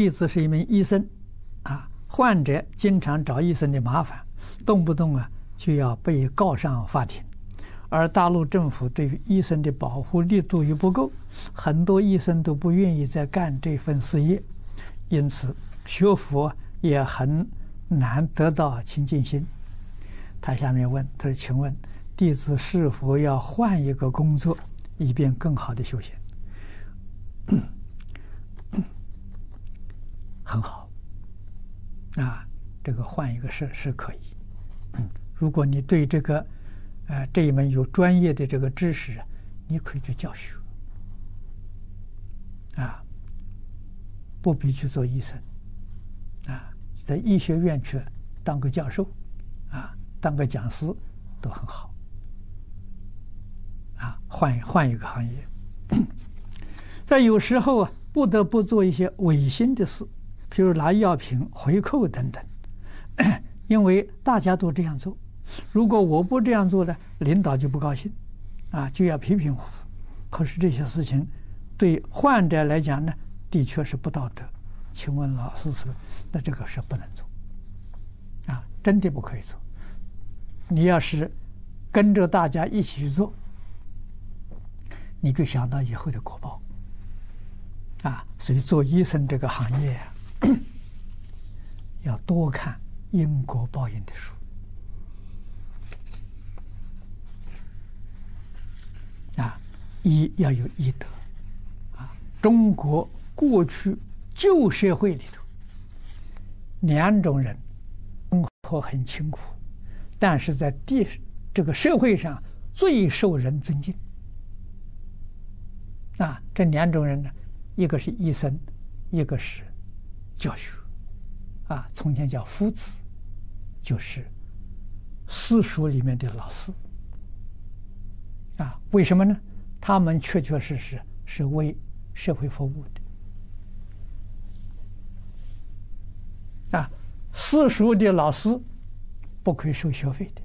弟子是一名医生，啊，患者经常找医生的麻烦，动不动啊就要被告上法庭，而大陆政府对于医生的保护力度又不够，很多医生都不愿意再干这份事业，因此学佛也很难得到清净心。他下面问，他说：“请问弟子是否要换一个工作，以便更好的修行？”很好，啊，这个换一个事是可以。如果你对这个，呃，这一门有专业的这个知识，你可以去教学，啊，不必去做医生，啊，在医学院去当个教授，啊，当个讲师都很好，啊，换换一个行业，在有时候啊，不得不做一些违心的事。譬如拿药品回扣等等，因为大家都这样做，如果我不这样做呢，领导就不高兴，啊，就要批评我。可是这些事情对患者来讲呢，的确是不道德。请问老师说，那这个是不能做，啊，真的不可以做。你要是跟着大家一起去做，你就想到以后的果报，啊，所以做医生这个行业啊。要多看因果报应的书啊，一要有医德啊。中国过去旧社会里头，两种人生活很清苦，但是在地这个社会上最受人尊敬啊。这两种人呢，一个是医生，一个是。教学，啊，从前叫夫子，就是私塾里面的老师，啊，为什么呢？他们确确实实是为社会服务的，啊，私塾的老师不可以收学费的，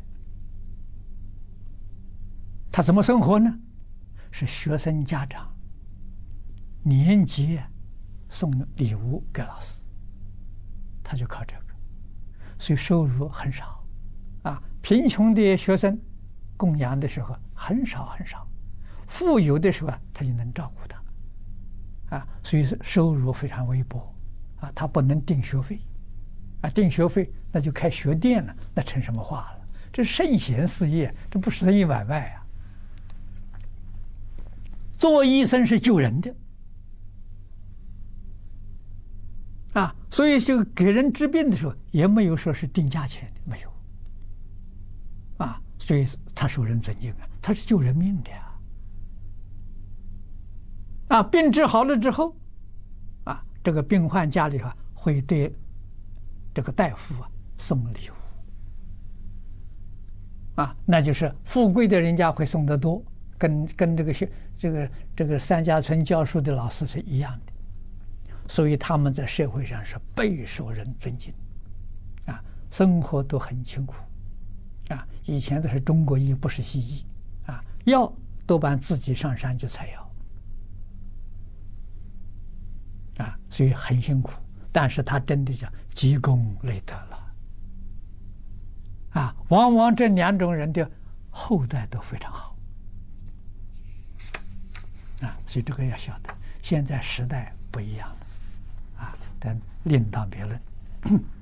他怎么生活呢？是学生家长年节送礼物给老师。就靠这个，所以收入很少，啊，贫穷的学生供养的时候很少很少，富有的时候他就能照顾他，啊，所以收入非常微薄，啊，他不能定学费，啊，定学费那就开学店了，那成什么话了？这圣贤事业，这不是生意买卖啊。做医生是救人的。所以就给人治病的时候，也没有说是定价钱的，没有。啊，所以他受人尊敬啊，他是救人命的呀。啊，病治好了之后，啊，这个病患家里啊会对这个大夫啊送礼物。啊，那就是富贵的人家会送得多，跟跟这个学这个这个三家村教书的老师是一样的。所以他们在社会上是备受人尊敬，啊，生活都很清苦，啊，以前都是中国医，不是西医，啊，药多半自己上山去采药，啊，所以很辛苦。但是他真的叫积功累德了，啊，往往这两种人的后代都非常好，啊，所以这个要晓得，现在时代不一样了。啊但另当别论。